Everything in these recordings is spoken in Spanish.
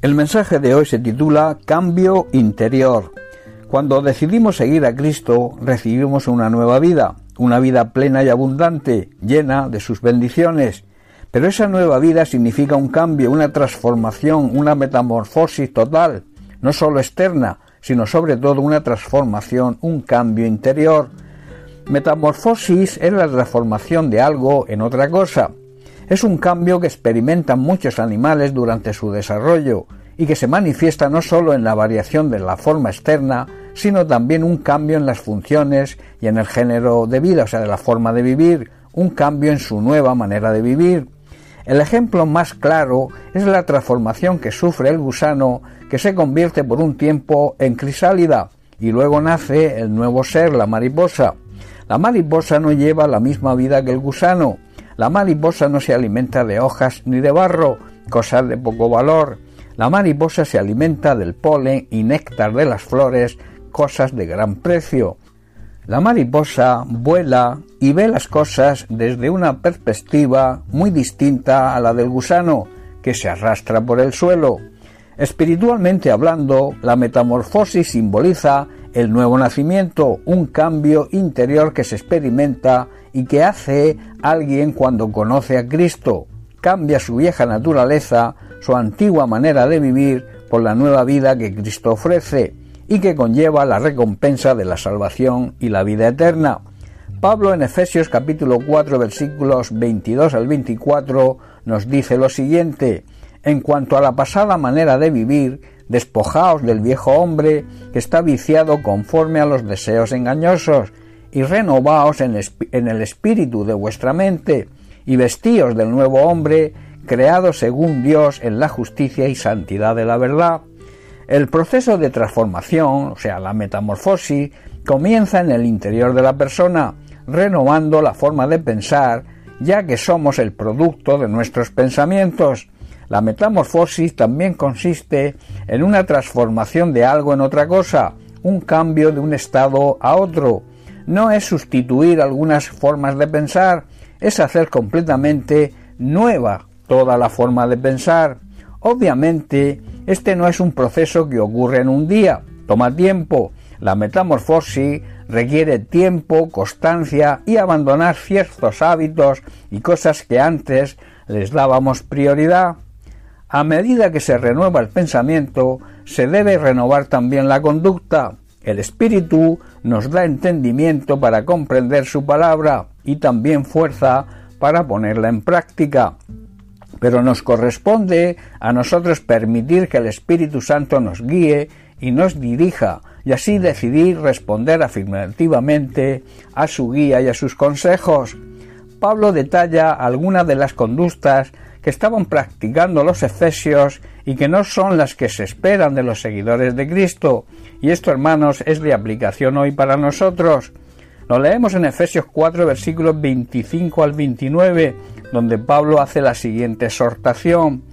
El mensaje de hoy se titula Cambio interior. Cuando decidimos seguir a Cristo, recibimos una nueva vida, una vida plena y abundante, llena de sus bendiciones. Pero esa nueva vida significa un cambio, una transformación, una metamorfosis total, no solo externa, sino sobre todo una transformación, un cambio interior. Metamorfosis es la transformación de algo en otra cosa. Es un cambio que experimentan muchos animales durante su desarrollo y que se manifiesta no solo en la variación de la forma externa, sino también un cambio en las funciones y en el género de vida, o sea, de la forma de vivir, un cambio en su nueva manera de vivir. El ejemplo más claro es la transformación que sufre el gusano que se convierte por un tiempo en crisálida y luego nace el nuevo ser, la mariposa. La mariposa no lleva la misma vida que el gusano, la mariposa no se alimenta de hojas ni de barro, cosas de poco valor. La mariposa se alimenta del polen y néctar de las flores, cosas de gran precio. La mariposa vuela y ve las cosas desde una perspectiva muy distinta a la del gusano, que se arrastra por el suelo. Espiritualmente hablando, la metamorfosis simboliza el nuevo nacimiento, un cambio interior que se experimenta y que hace alguien cuando conoce a Cristo. Cambia su vieja naturaleza, su antigua manera de vivir por la nueva vida que Cristo ofrece y que conlleva la recompensa de la salvación y la vida eterna. Pablo en Efesios capítulo 4 versículos 22 al 24 nos dice lo siguiente, en cuanto a la pasada manera de vivir, despojaos del viejo hombre que está viciado conforme a los deseos engañosos, y renovaos en, el espíritu de vuestra mente, y vestíos del nuevo hombre, creado según Dios en la justicia y santidad de la verdad. El proceso de transformación, o sea, la metamorfosis, comienza en el interior de la persona, renovando la forma de pensar, ya que somos el producto de nuestros pensamientos. La metamorfosis también consiste en una transformación de algo en otra cosa, un cambio de un estado a otro, no es sustituir algunas formas de pensar, es hacer completamente nueva toda la forma de pensar. Obviamente, este no es un proceso que ocurre en un día, toma tiempo. La metamorfosis requiere tiempo, constancia y abandonar ciertos hábitos y cosas que antes les dábamos prioridad. A medida que se renueva el pensamiento, se debe renovar también la conducta. El Espíritu nos da entendimiento para comprender su palabra y también fuerza para ponerla en práctica. Pero nos corresponde a nosotros permitir que el Espíritu Santo nos guíe y nos dirija, y así decidir responder afirmativamente a su guía y a sus consejos. Pablo detalla algunas de las conductas que estaban practicando los efesios y que no son las que se esperan de los seguidores de Cristo. Y esto, hermanos, es de aplicación hoy para nosotros. Lo leemos en Efesios 4, versículos 25 al 29, donde Pablo hace la siguiente exhortación.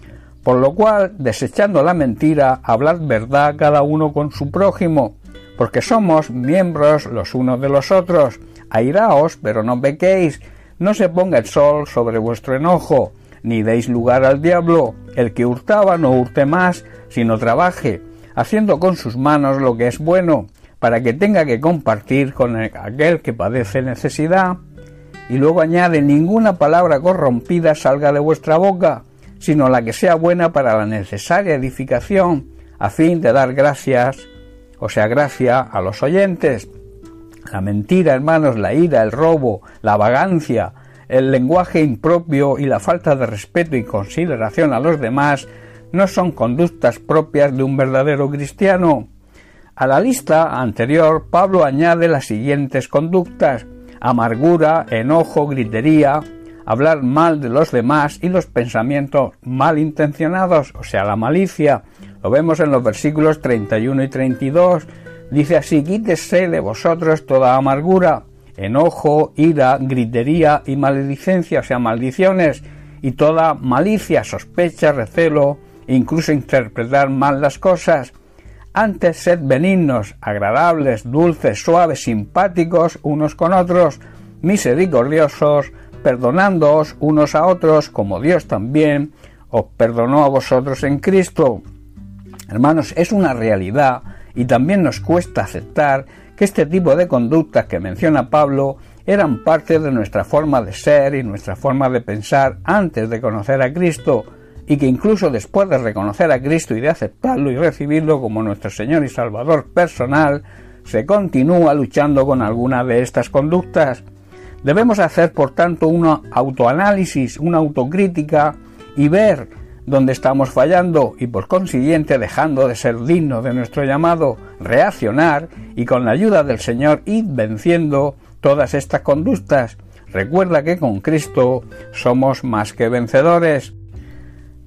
Por lo cual, desechando la mentira, hablad verdad cada uno con su prójimo, porque somos miembros los unos de los otros. Airaos, pero no pequéis, no se ponga el sol sobre vuestro enojo ni deis lugar al diablo. El que hurtaba no hurte más, sino trabaje, haciendo con sus manos lo que es bueno, para que tenga que compartir con aquel que padece necesidad. Y luego añade, ninguna palabra corrompida salga de vuestra boca, sino la que sea buena para la necesaria edificación, a fin de dar gracias, o sea, gracia a los oyentes. La mentira, hermanos, la ira, el robo, la vagancia, el lenguaje impropio y la falta de respeto y consideración a los demás no son conductas propias de un verdadero cristiano. A la lista anterior, Pablo añade las siguientes conductas amargura, enojo, gritería, hablar mal de los demás y los pensamientos malintencionados, o sea, la malicia. Lo vemos en los versículos 31 y 32. Dice así, quítese de vosotros toda amargura, enojo, ira, gritería y maledicencia, o sea, maldiciones, y toda malicia, sospecha, recelo, incluso interpretar mal las cosas. Antes sed benignos, agradables, dulces, suaves, simpáticos unos con otros, misericordiosos, perdonándoos unos a otros, como Dios también os perdonó a vosotros en Cristo. Hermanos, es una realidad y también nos cuesta aceptar que este tipo de conductas que menciona Pablo eran parte de nuestra forma de ser y nuestra forma de pensar antes de conocer a Cristo y que incluso después de reconocer a Cristo y de aceptarlo y recibirlo como nuestro Señor y Salvador personal, se continúa luchando con alguna de estas conductas. Debemos hacer, por tanto, un autoanálisis, una autocrítica y ver dónde estamos fallando y por consiguiente dejando de ser dignos de nuestro llamado, reaccionar y con la ayuda del Señor ir venciendo todas estas conductas. Recuerda que con Cristo somos más que vencedores.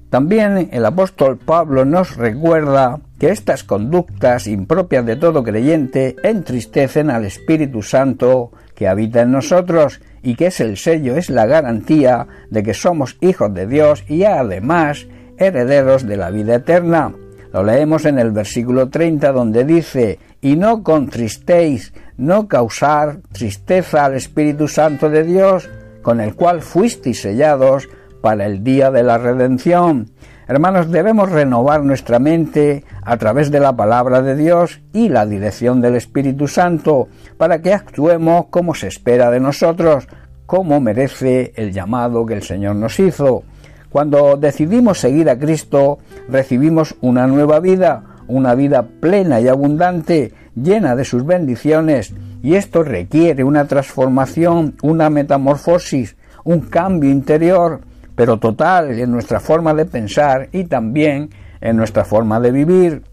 También el apóstol Pablo nos recuerda que estas conductas impropias de todo creyente entristecen al Espíritu Santo que habita en nosotros y que es el sello, es la garantía de que somos hijos de Dios y además herederos de la vida eterna. Lo leemos en el versículo 30 donde dice, y no contristéis, no causar tristeza al Espíritu Santo de Dios, con el cual fuisteis sellados para el día de la redención. Hermanos, debemos renovar nuestra mente a través de la palabra de Dios y la dirección del Espíritu Santo para que actuemos como se espera de nosotros, como merece el llamado que el Señor nos hizo. Cuando decidimos seguir a Cristo, recibimos una nueva vida, una vida plena y abundante, llena de sus bendiciones, y esto requiere una transformación, una metamorfosis, un cambio interior pero total en nuestra forma de pensar y también en nuestra forma de vivir.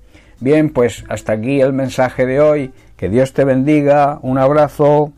Bien, pues hasta aquí el mensaje de hoy. Que Dios te bendiga. Un abrazo.